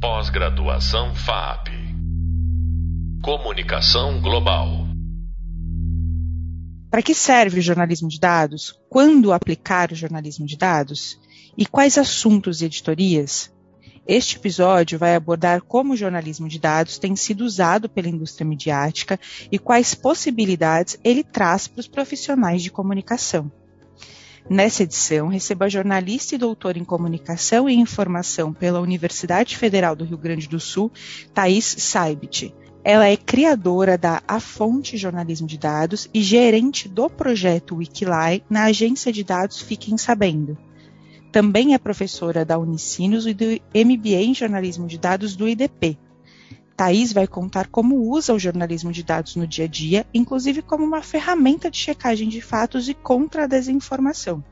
Pós-graduação FAP. Comunicação Global. Para que serve o jornalismo de dados? Quando aplicar o jornalismo de dados? E quais assuntos e editorias? Este episódio vai abordar como o jornalismo de dados tem sido usado pela indústria midiática e quais possibilidades ele traz para os profissionais de comunicação. Nessa edição, recebo a jornalista e doutora em comunicação e informação pela Universidade Federal do Rio Grande do Sul, Thais Saibit. Ela é criadora da A Fonte Jornalismo de Dados e gerente do projeto Wikilai na agência de dados Fiquem Sabendo. Também é professora da Unicinos e do MBA em Jornalismo de Dados do IDP. Thais vai contar como usa o jornalismo de dados no dia a dia, inclusive como uma ferramenta de checagem de fatos e contra a desinformação.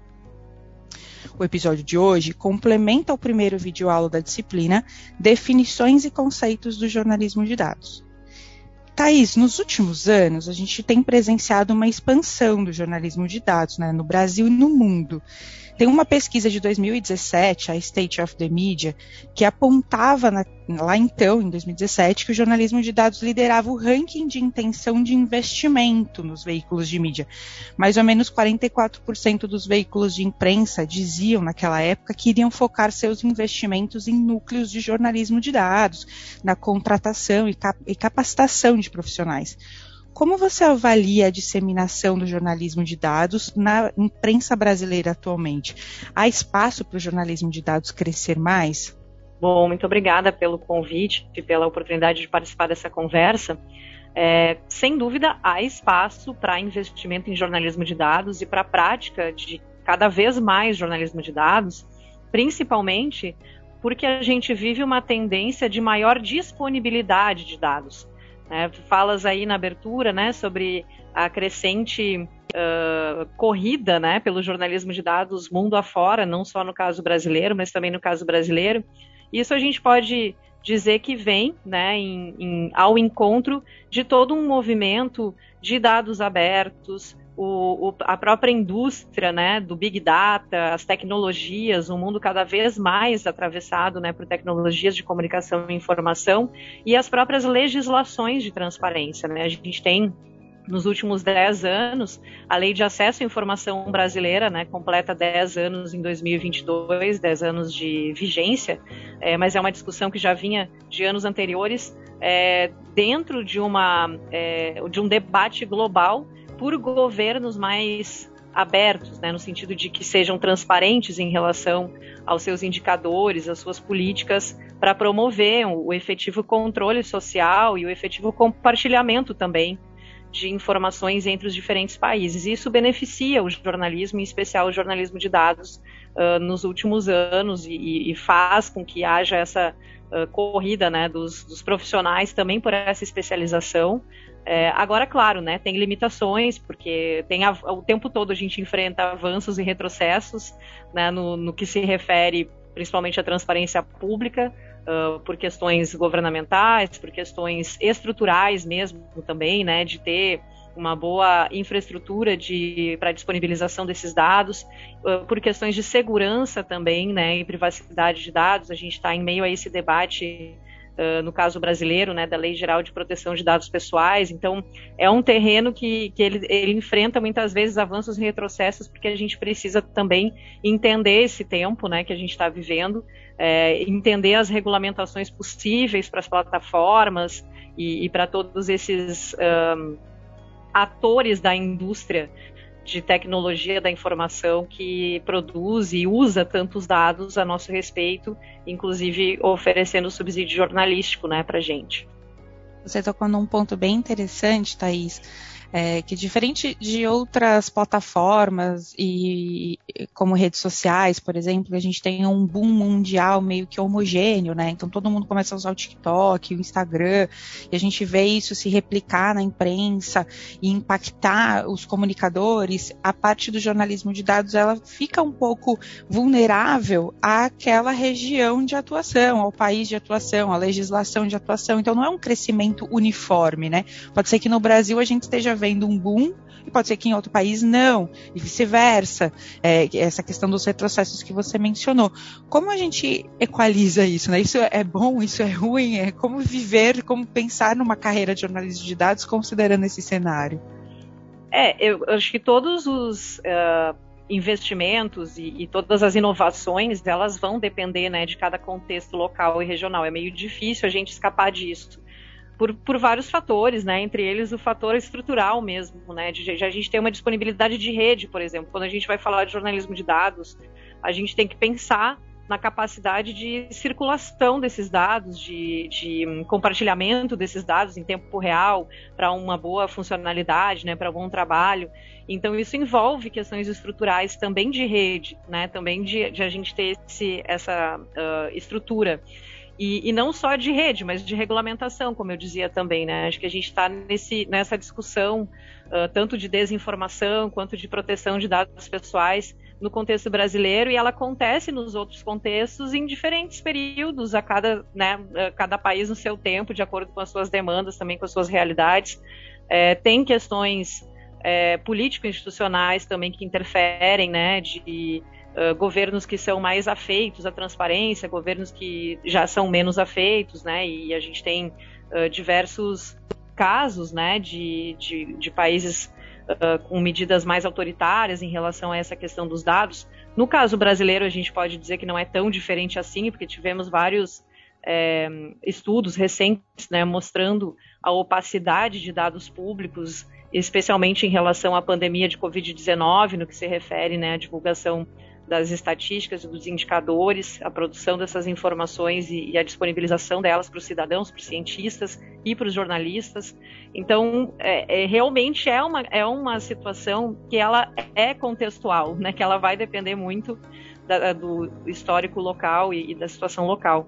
O episódio de hoje complementa o primeiro vídeo-aula da disciplina Definições e Conceitos do Jornalismo de Dados. Thaís, nos últimos anos, a gente tem presenciado uma expansão do jornalismo de dados né, no Brasil e no mundo. Tem uma pesquisa de 2017, a State of the Media, que apontava na, lá então, em 2017, que o jornalismo de dados liderava o ranking de intenção de investimento nos veículos de mídia. Mais ou menos 44% dos veículos de imprensa diziam naquela época que iriam focar seus investimentos em núcleos de jornalismo de dados, na contratação e, cap e capacitação de profissionais. Como você avalia a disseminação do jornalismo de dados na imprensa brasileira atualmente? Há espaço para o jornalismo de dados crescer mais? Bom, muito obrigada pelo convite e pela oportunidade de participar dessa conversa. É, sem dúvida, há espaço para investimento em jornalismo de dados e para a prática de cada vez mais jornalismo de dados, principalmente porque a gente vive uma tendência de maior disponibilidade de dados. Né? Falas aí na abertura né, sobre a crescente uh, corrida né, pelo jornalismo de dados mundo afora, não só no caso brasileiro, mas também no caso brasileiro. Isso a gente pode dizer que vem né, em, em, ao encontro de todo um movimento de dados abertos, o, o, a própria indústria né, do Big Data, as tecnologias, um mundo cada vez mais atravessado né, por tecnologias de comunicação e informação, e as próprias legislações de transparência. Né? A gente tem nos últimos 10 anos, a Lei de Acesso à Informação Brasileira, né, completa 10 anos em 2022, 10 anos de vigência, é, mas é uma discussão que já vinha de anos anteriores, é, dentro de, uma, é, de um debate global por governos mais abertos, né, no sentido de que sejam transparentes em relação aos seus indicadores, às suas políticas, para promover o efetivo controle social e o efetivo compartilhamento também de informações entre os diferentes países. Isso beneficia o jornalismo, em especial o jornalismo de dados, uh, nos últimos anos e, e, faz com que haja essa uh, corrida né, dos, dos profissionais também por essa especialização. É, agora, claro, né, tem limitações, porque tem a, o tempo todo a gente enfrenta avanços e retrocessos né, no, no que se refere principalmente à transparência pública, uh, por questões governamentais, por questões estruturais mesmo também, né, de ter uma boa infraestrutura para disponibilização desses dados, uh, por questões de segurança também, né, e privacidade de dados. A gente está em meio a esse debate no caso brasileiro, né, da Lei Geral de Proteção de Dados Pessoais. Então, é um terreno que, que ele, ele enfrenta muitas vezes avanços e retrocessos, porque a gente precisa também entender esse tempo né, que a gente está vivendo, é, entender as regulamentações possíveis para as plataformas e, e para todos esses um, atores da indústria de tecnologia da informação que produz e usa tantos dados a nosso respeito, inclusive oferecendo subsídio jornalístico né, para gente. Você tocou num ponto bem interessante, Thaís, é, que diferente de outras plataformas e como redes sociais, por exemplo, a gente tem um boom mundial meio que homogêneo, né? Então todo mundo começa a usar o TikTok, o Instagram, e a gente vê isso se replicar na imprensa e impactar os comunicadores. A parte do jornalismo de dados ela fica um pouco vulnerável àquela região de atuação, ao país de atuação, à legislação de atuação. Então não é um crescimento uniforme, né? Pode ser que no Brasil a gente esteja vendo um boom e pode ser que em outro país não, e vice-versa. É, essa questão dos retrocessos que você mencionou. Como a gente equaliza isso? Né? Isso é bom, isso é ruim? É como viver, como pensar numa carreira de jornalismo de dados considerando esse cenário? É, eu acho que todos os uh, investimentos e, e, todas as inovações, elas vão depender né, de cada contexto local e regional. É meio difícil a gente escapar disso por, por vários fatores, né? Entre eles o fator estrutural mesmo, né? De, de a gente ter uma disponibilidade de rede, por exemplo. Quando a gente vai falar de jornalismo de dados, a gente tem que pensar na capacidade de circulação desses dados, de, de compartilhamento desses dados em tempo real para uma boa funcionalidade, né, para bom trabalho. Então isso envolve questões estruturais também de rede, né, também de, de a gente ter esse, essa uh, estrutura. E, e, não só de rede, mas de regulamentação, como eu dizia também, né? Acho que a gente está nessa discussão uh, tanto de desinformação quanto de proteção de dados pessoais no contexto brasileiro e ela acontece nos outros contextos em diferentes períodos, a cada, né, a cada país no seu tempo, de acordo com as suas demandas, também com as suas realidades. É, tem questões é, político-institucionais também que interferem, né, de uh, governos que são mais afeitos à transparência, governos que já são menos afeitos, né? E a gente tem uh, diversos casos, né, de, de, de países uh, com medidas mais autoritárias em relação a essa questão dos dados. No caso brasileiro, a gente pode dizer que não é tão diferente assim, porque tivemos vários é, estudos recentes, né, mostrando a opacidade de dados públicos, especialmente em relação à pandemia de Covid-19, no que se refere né, à divulgação das estatísticas dos indicadores, a produção dessas informações e, e a disponibilização delas para os cidadãos, para os cientistas e para os jornalistas. Então, é, é, realmente é uma, é uma situação que ela é contextual, né? Que ela vai depender muito da, do histórico local e, e, da situação local.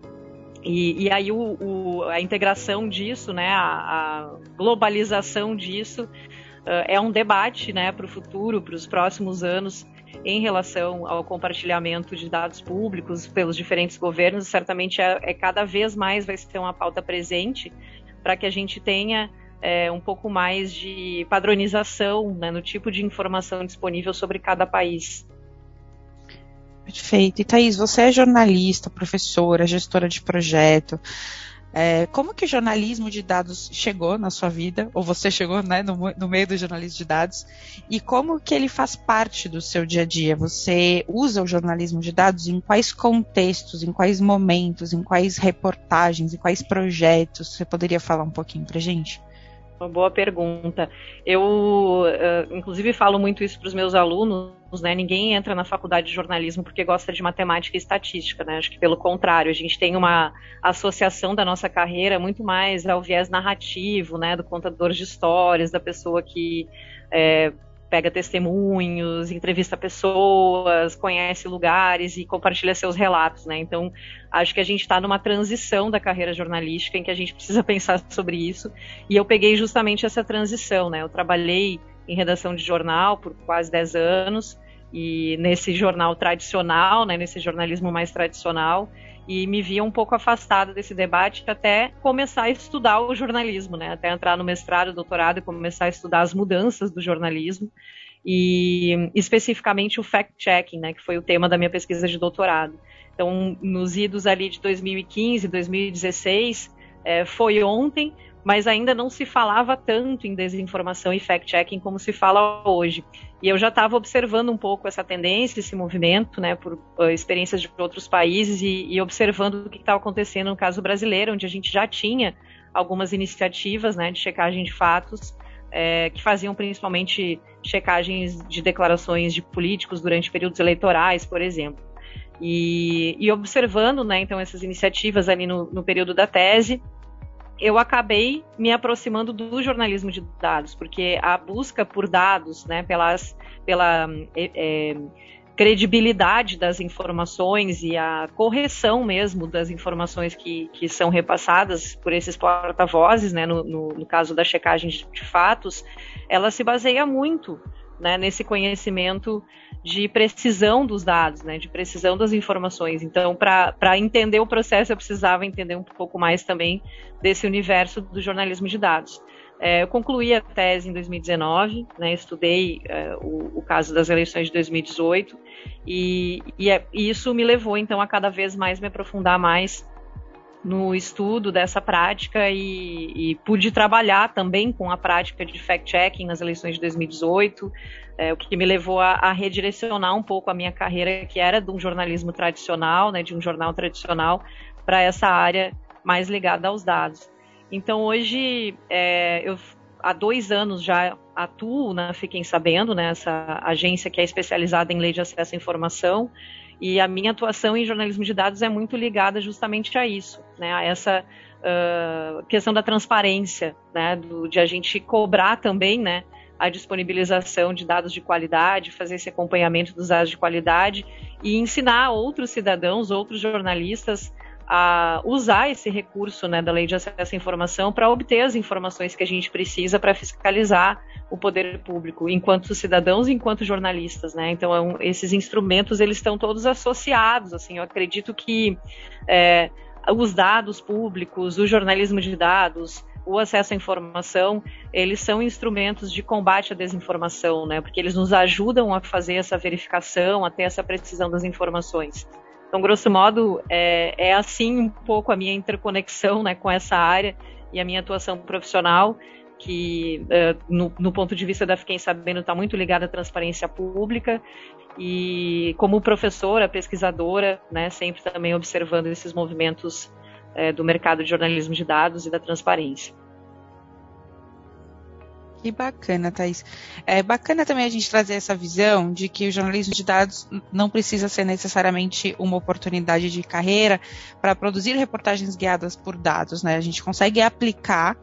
E, e aí o, o, a integração disso, né? A, a globalização disso uh, é um debate, né? Para o futuro, para os próximos anos em relação ao compartilhamento de dados públicos pelos diferentes governos, certamente é, é cada vez mais vai ser uma pauta presente para que a gente tenha é, um pouco mais de padronização né, no tipo de informação disponível sobre cada país. Perfeito. E Thaís, você é jornalista, professora, gestora de projeto. É, como que o jornalismo de dados chegou na sua vida, ou você chegou né, no, no, meio do jornalismo de dados, e como que ele faz parte do seu dia a dia? Você usa o jornalismo de dados em quais contextos, em quais momentos, em quais reportagens, em quais projetos? Você poderia falar um pouquinho para gente? Uma boa pergunta. Eu, uh, inclusive, falo muito isso para os meus alunos, né? Ninguém entra na faculdade de jornalismo porque gosta de matemática e estatística, né? Acho que pelo contrário, a gente tem uma associação da nossa carreira muito mais ao viés narrativo, né? Do contador de histórias, da pessoa que é, pega testemunhos, entrevista pessoas, conhece lugares e compartilha seus relatos, né? Então, acho que a gente está numa transição da carreira jornalística em que a gente precisa pensar sobre isso. E eu peguei justamente essa transição, né? Eu trabalhei em redação de jornal por quase 10 anos e nesse jornal tradicional, né, nesse jornalismo mais tradicional, e me via um pouco afastada desse debate até começar a estudar o jornalismo, né? Até entrar no mestrado, doutorado e começar a estudar as mudanças do jornalismo e especificamente o fact-checking, né, que foi o tema da minha pesquisa de doutorado. Então, nos idos ali de 2015, 2016, é, foi ontem, mas ainda não se falava tanto em desinformação e fact-checking como se fala hoje. E eu já estava observando um pouco essa tendência, esse movimento, né, por uh, experiências de outros países e, e observando o que estava acontecendo no caso brasileiro, onde a gente já tinha algumas iniciativas, né, de checagem de fatos, é, que faziam principalmente checagens de declarações de políticos durante períodos eleitorais, por exemplo. E, e observando, né, então, essas iniciativas ali no, no período da tese, eu acabei me aproximando do jornalismo de dados, porque a busca por dados, né, pelas, pela é, credibilidade das informações e a correção mesmo das informações que, que são repassadas por esses porta-vozes, né, no, no, no, caso da checagem de fatos, ela se baseia muito né, nesse conhecimento de precisão dos dados, né, de precisão das informações. Então, para entender o processo, eu precisava entender um pouco mais também desse universo do jornalismo de dados. É, eu concluí a tese em 2019, né, estudei é, o, o, caso das eleições de 2018 e, e, é, e, isso me levou então a cada vez mais me aprofundar mais no estudo dessa prática e, e pude trabalhar também com a prática de fact-checking nas eleições de 2018, é, o que me levou a, a, redirecionar um pouco a minha carreira, que era de um jornalismo tradicional, né, de um jornal tradicional, para essa área mais ligada aos dados. Então hoje é, eu há dois anos já atuo na Fiquem Sabendo, né, essa agência que é especializada em lei de acesso à informação, e a minha atuação em jornalismo de dados é muito ligada justamente a isso, né, a essa uh, questão da transparência, né, do, de a gente cobrar também, né, a disponibilização de dados de qualidade, fazer esse acompanhamento dos dados de qualidade e ensinar outros cidadãos, outros jornalistas a usar esse recurso né, da lei de acesso à informação para obter as informações que a gente precisa para fiscalizar o poder público, enquanto cidadãos e enquanto jornalistas, né? Então, é esses instrumentos eles estão todos associados. Assim, eu acredito que é, os dados públicos, o jornalismo de dados, o acesso à informação, eles são instrumentos de combate à desinformação, né? Porque eles nos ajudam a fazer essa verificação, a ter essa precisão das informações. Então, grosso modo, é, é assim um pouco a minha interconexão né, com essa área e a minha atuação profissional, que uh, no, no, ponto de vista da Fiquem Sabendo está muito ligada à transparência pública e como professora, pesquisadora, né, sempre também observando esses movimentos uh, do mercado de jornalismo de dados e da transparência. Que bacana, Thaís. É bacana também a gente trazer essa visão de que o jornalismo de dados não precisa ser necessariamente uma oportunidade de carreira para produzir reportagens guiadas por dados, né? A gente consegue aplicar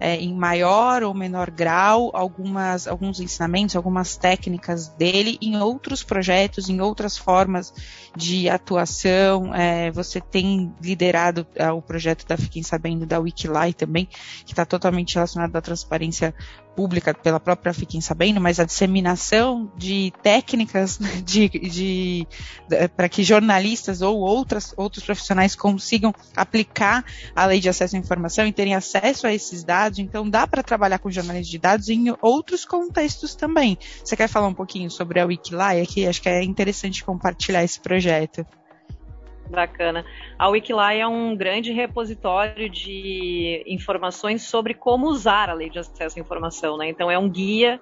é, em maior ou menor grau algumas, alguns ensinamentos, algumas técnicas dele em outros projetos, em outras formas de atuação. É, você tem liderado é, o projeto da Fiquem Sabendo da Wikilai também, que está totalmente relacionado à transparência pública pela própria Fiquem Sabendo, mas a disseminação de técnicas de, de, de para que jornalistas ou outras, outros profissionais consigam aplicar a lei de acesso à informação e terem acesso a esses dados. Então, dá para trabalhar com jornalismo de dados em outros contextos também. Você quer falar um pouquinho sobre a Wikilai aqui? Acho que é interessante compartilhar esse projeto. Bacana. A Wikilai é um grande repositório de informações sobre como usar a lei de acesso à informação, né? Então é um guia.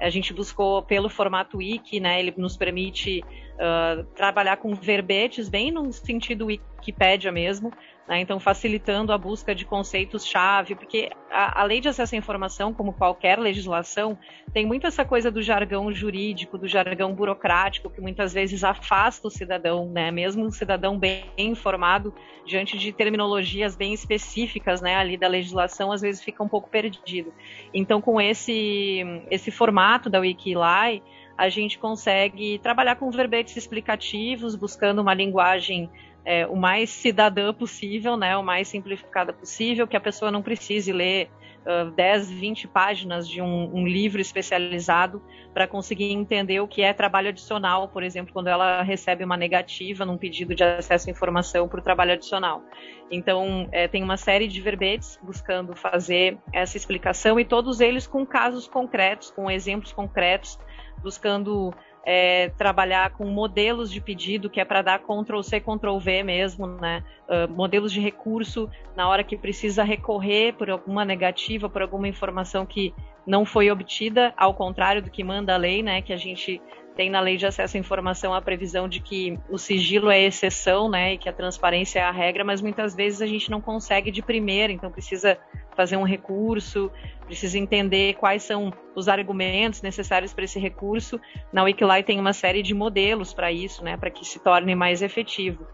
A gente buscou pelo formato wiki, né? Ele nos permite uh, trabalhar com verbetes bem no sentido Wikipédia mesmo, né? Então, facilitando a busca de conceitos-chave, porque a, a, lei de acesso à informação, como qualquer legislação, tem muito essa coisa do jargão jurídico, do jargão burocrático, que muitas vezes afasta o cidadão, né? mesmo um cidadão bem informado, diante de terminologias bem específicas né, ali da legislação, às vezes fica um pouco perdido. Então, com esse, esse formato da Wikilai, a gente consegue trabalhar com verbetes explicativos, buscando uma linguagem é, o mais cidadã possível, né, o mais simplificada possível, que a pessoa não precise ler uh, 10, 20 páginas de um, um livro especializado para conseguir entender o que é trabalho adicional, por exemplo, quando ela recebe uma negativa num pedido de acesso à informação para o trabalho adicional. Então, é, tem uma série de verbetes buscando fazer essa explicação e todos eles com casos concretos, com exemplos concretos, buscando é, trabalhar com modelos de pedido, que é para dar Ctrl C, Ctrl V mesmo, né? Uh, modelos de recurso na hora que precisa recorrer por alguma negativa, por alguma informação que não foi obtida, ao contrário do que manda a lei, né? Que a gente tem na lei de acesso à informação a previsão de que o sigilo é exceção, né? E que a transparência é a regra, mas muitas vezes a gente não consegue de primeira, então precisa fazer um recurso, precisa entender quais são os argumentos necessários para esse recurso. Na Wikilai tem uma série de modelos para isso, né, para que se torne mais efetivo.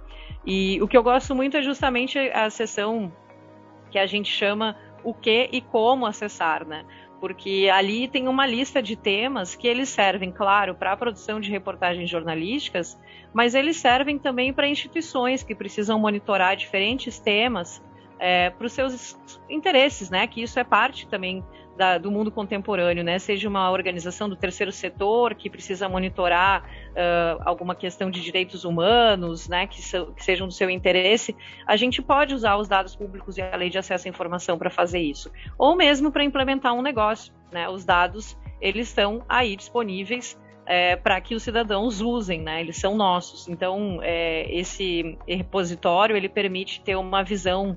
E o que eu gosto muito é justamente a seção que a gente chama o que e como acessar, né? Porque ali tem uma lista de temas que eles servem, claro, para a produção de reportagens jornalísticas, mas eles servem também para instituições que precisam monitorar diferentes temas é, para os seus interesses, né? Que isso é parte também da, do mundo contemporâneo, né? Seja uma organização do terceiro setor que precisa monitorar uh, alguma questão de direitos humanos, né? Que, so, que, sejam do seu interesse, a gente pode usar os dados públicos e a lei de acesso à informação para fazer isso, ou mesmo para implementar um negócio, né? Os dados eles estão aí disponíveis é, para que os cidadãos usem, né? Eles são nossos. Então, é, esse repositório ele permite ter uma visão,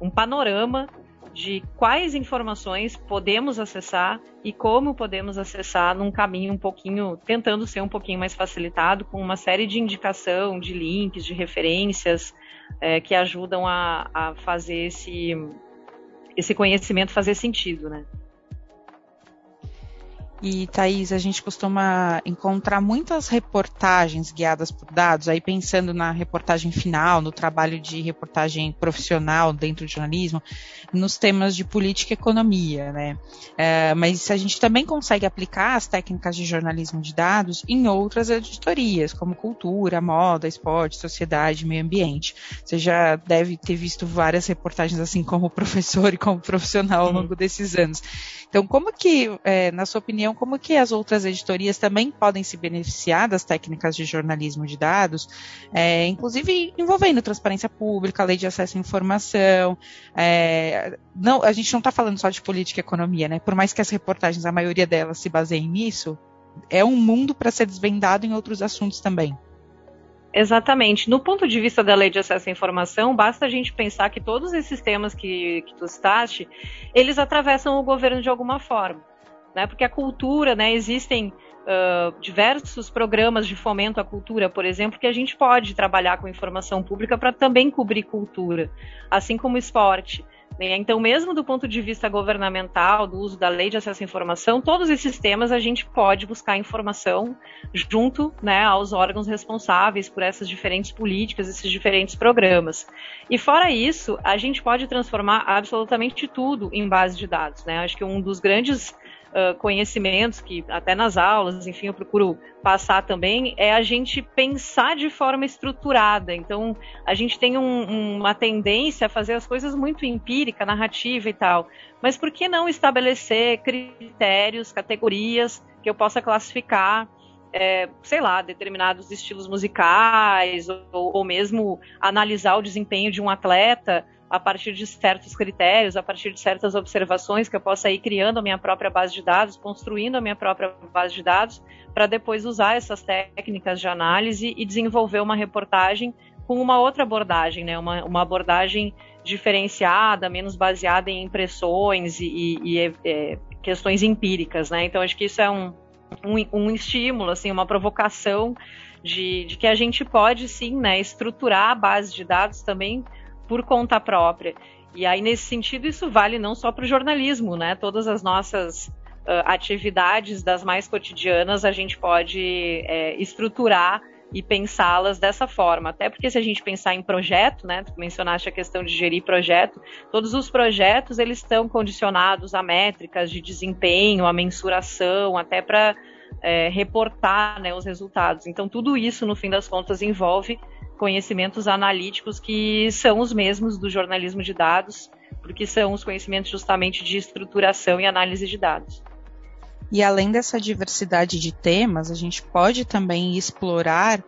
um panorama de quais informações podemos acessar e como podemos acessar num caminho um pouquinho, tentando ser um pouquinho mais facilitado, com uma série de indicação, de links, de referências é, que ajudam a, a fazer esse, esse conhecimento fazer sentido, né? E, Thaís, a gente costuma encontrar muitas reportagens guiadas por dados, aí pensando na reportagem final, no trabalho de reportagem profissional dentro do jornalismo, nos temas de política e economia, né? É, mas a gente também consegue aplicar as técnicas de jornalismo de dados em outras editorias, como cultura, moda, esporte, sociedade, meio ambiente. Você já deve ter visto várias reportagens assim como professor e como profissional ao longo desses anos. Então, como que, é, na sua opinião, como que as outras editorias também podem se beneficiar das técnicas de jornalismo de dados, é, inclusive envolvendo transparência pública, lei de acesso à informação. É, não, a gente não está falando só de política e economia, né? Por mais que as reportagens, a maioria delas se baseiem nisso, é um mundo para ser desvendado em outros assuntos também. Exatamente. No ponto de vista da lei de acesso à informação, basta a gente pensar que todos esses temas que, que tu citaste, eles atravessam o governo de alguma forma. Né? Porque a cultura, né, existem uh, diversos programas de fomento à cultura, por exemplo, que a gente pode trabalhar com informação pública para também cobrir cultura, assim como esporte. Né? Então, mesmo do ponto de vista governamental, do uso da lei de acesso à informação, todos esses temas a gente pode buscar informação junto né, aos órgãos responsáveis por essas diferentes políticas, esses diferentes programas. E fora isso, a gente pode transformar absolutamente tudo em base de dados. Né? Acho que um dos grandes conhecimentos que até nas aulas, enfim, eu procuro passar também, é a gente pensar de forma estruturada. Então, a gente tem um, uma tendência a fazer as coisas muito empírica, narrativa e tal. Mas por que não estabelecer critérios, categorias que eu possa classificar é, sei lá, determinados estilos musicais, ou, ou, mesmo analisar o desempenho de um atleta a partir de certos critérios, a partir de certas observações que eu possa ir criando a minha própria base de dados, construindo a minha própria base de dados, para depois usar essas técnicas de análise e desenvolver uma reportagem com uma outra abordagem, né? uma, uma abordagem diferenciada, menos baseada em impressões e, e, e é, questões empíricas. Né? Então, acho que isso é um, um, um estímulo, assim, uma provocação de, de, que a gente pode sim né, estruturar a base de dados também por conta própria. E aí, nesse sentido, isso vale não só para o jornalismo, né? Todas as nossas uh, atividades das mais cotidianas a gente pode é, estruturar e pensá-las dessa forma. Até porque se a gente pensar em projeto, né, tu mencionaste a questão de gerir projeto, todos os projetos eles estão condicionados a métricas de desempenho, a mensuração, até para é, reportar né, os resultados. Então tudo isso, no fim das contas, envolve conhecimentos analíticos que são os mesmos do jornalismo de dados, porque são os conhecimentos justamente de estruturação e análise de dados. E além dessa diversidade de temas, a gente pode também explorar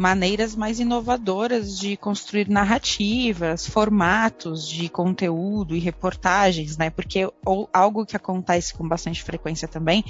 maneiras mais inovadoras de construir narrativas, formatos de conteúdo e reportagens, né? Porque algo que acontece com bastante frequência também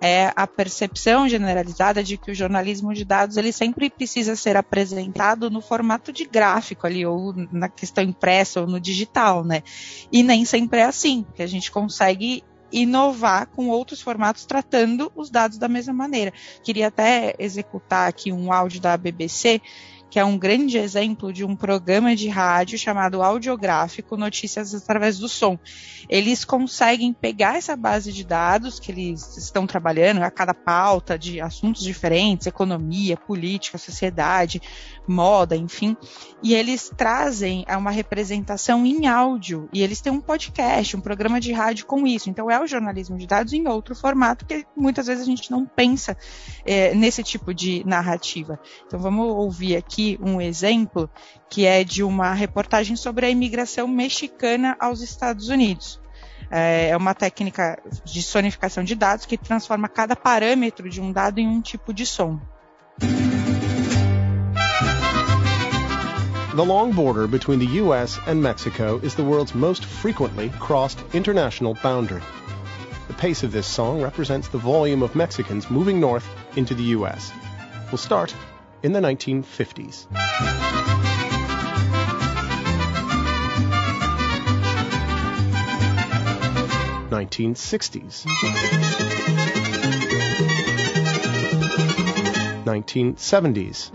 é a percepção generalizada de que o jornalismo de dados ele sempre precisa ser apresentado no formato de gráfico ali ou na questão impressa ou no digital, né? E nem sempre é assim, que a gente consegue inovar com outros formatos tratando os dados da mesma maneira. Queria até executar aqui um áudio da BBC que é um grande exemplo de um programa de rádio chamado Audiográfico Notícias através do som. Eles conseguem pegar essa base de dados que eles estão trabalhando, a cada pauta de assuntos diferentes, economia, política, sociedade, moda, enfim, e eles trazem uma representação em áudio, e eles têm um podcast, um programa de rádio com isso. Então é o jornalismo de dados em outro formato que muitas vezes a gente não pensa é, nesse tipo de narrativa. Então vamos ouvir aqui aqui um exemplo que é de uma reportagem sobre a imigração mexicana aos Estados Unidos. É, é uma técnica de sonificação de dados que transforma cada parâmetro de um dado em um tipo de som. The long border between the US and Mexico is the world's most frequently crossed international boundary. The pace of this song represents the volume of Mexicans moving north into the US. We'll start in the 1950s. Nineteen sixties, nineteen seventies,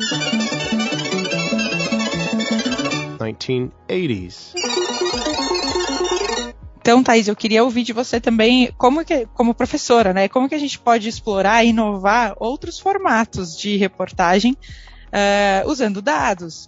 nineteen eighties. Então, Thaís, eu queria ouvir de você também, como que, como professora, né? Como que a gente pode explorar e inovar outros formatos de reportagem uh, usando dados?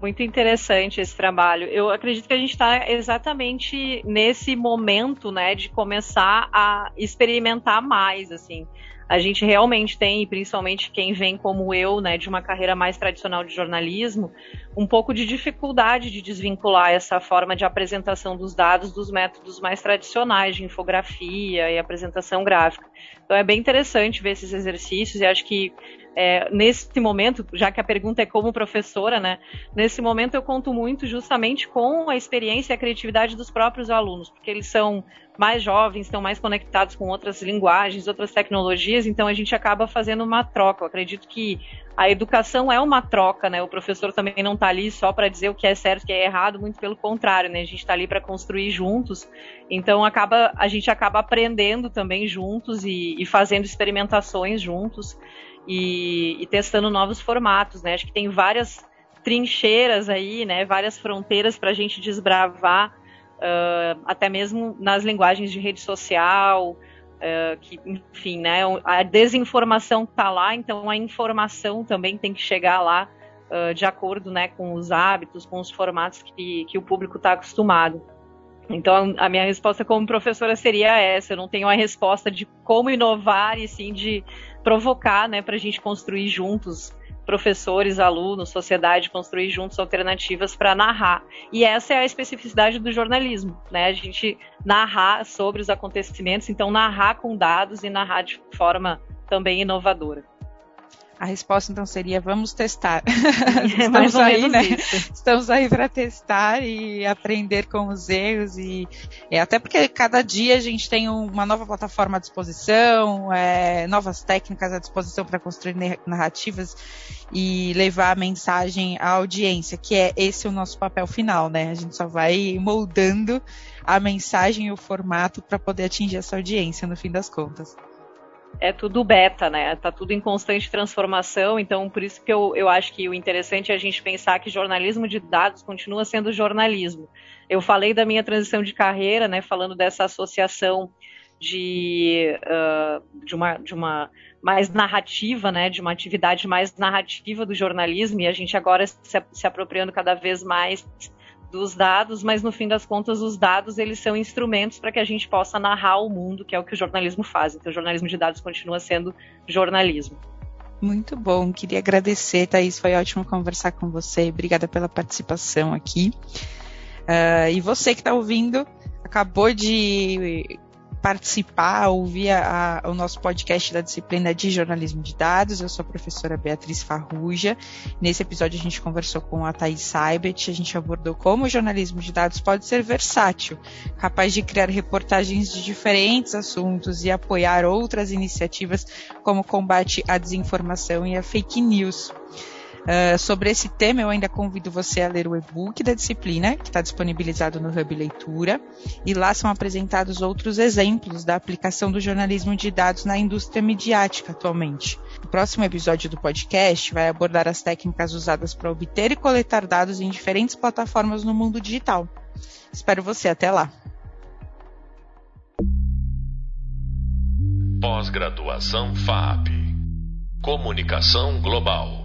Muito interessante esse trabalho. Eu acredito que a gente está exatamente nesse momento, né, de começar a experimentar mais, assim. A gente realmente tem, principalmente quem vem como eu, né, de uma carreira mais tradicional de jornalismo, um pouco de dificuldade de desvincular essa forma de apresentação dos dados dos métodos mais tradicionais de infografia e apresentação gráfica. Então é bem interessante ver esses exercícios e acho que é, nesse momento, já que a pergunta é como professora, né? Nesse momento eu conto muito justamente com a experiência e a criatividade dos próprios alunos, porque eles são mais jovens, estão mais conectados com outras linguagens, outras tecnologias, então a gente acaba fazendo uma troca. Eu acredito que a educação é uma troca, né? O professor também não está ali só para dizer o que é certo, o que é errado, muito pelo contrário, né? A gente está ali para construir juntos. Então acaba, a gente acaba aprendendo também juntos e, e fazendo experimentações juntos e, e testando novos formatos, né? Acho que tem várias trincheiras aí, né? Várias fronteiras para a gente desbravar, uh, até mesmo nas linguagens de rede social, Uh, que, enfim, né, a desinformação está lá, então a informação também tem que chegar lá uh, de acordo né, com os hábitos, com os formatos que, que o público está acostumado. Então, a minha resposta como professora seria essa. Eu não tenho a resposta de como inovar e sim de provocar, né, para a gente construir juntos, professores, alunos, sociedade, construir juntos alternativas para narrar. E essa é a especificidade do jornalismo, né? A gente narrar sobre os acontecimentos, então narrar com dados e narrar de forma também inovadora. A resposta então seria vamos testar. É Estamos aí, né? Isso. Estamos aí para testar e aprender com os erros e é, até porque cada dia a gente tem uma nova plataforma à disposição, é, novas técnicas à disposição para construir narrativas e levar a mensagem à audiência, que é esse o nosso papel final, né? A gente só vai moldando a mensagem e o formato para poder atingir essa audiência no fim das contas é tudo beta, né? Tá tudo em constante transformação, então por isso que eu, eu acho que o interessante é a gente pensar que jornalismo de dados continua sendo jornalismo. Eu falei da minha transição de carreira, né? Falando dessa associação de, uh, de, uma, de uma mais narrativa, né? De uma atividade mais narrativa do jornalismo e a gente agora se, se apropriando cada vez mais dos dados, mas no fim das contas os dados eles são instrumentos para que a gente possa narrar o mundo, que é o que o jornalismo faz. Então o jornalismo de dados continua sendo jornalismo. Muito bom, queria agradecer, Thaís, foi ótimo conversar com você, obrigada pela participação aqui. Uh, e você que está ouvindo, acabou de participar, ouvir a, a, o nosso podcast da disciplina de jornalismo de dados. Eu sou a professora Beatriz Farruja. Nesse episódio a gente conversou com a Thais Saibet, a gente abordou como o jornalismo de dados pode ser versátil, capaz de criar reportagens de diferentes assuntos e apoiar outras iniciativas como combate à desinformação e à fake news. Uh, sobre esse tema, eu ainda convido você a ler o e-book da disciplina, que está disponibilizado no Hub Leitura, e lá são apresentados outros exemplos da aplicação do jornalismo de dados na indústria midiática atualmente. O próximo episódio do podcast vai abordar as técnicas usadas para obter e coletar dados em diferentes plataformas no mundo digital. Espero você até lá. Pós-graduação FAP Comunicação Global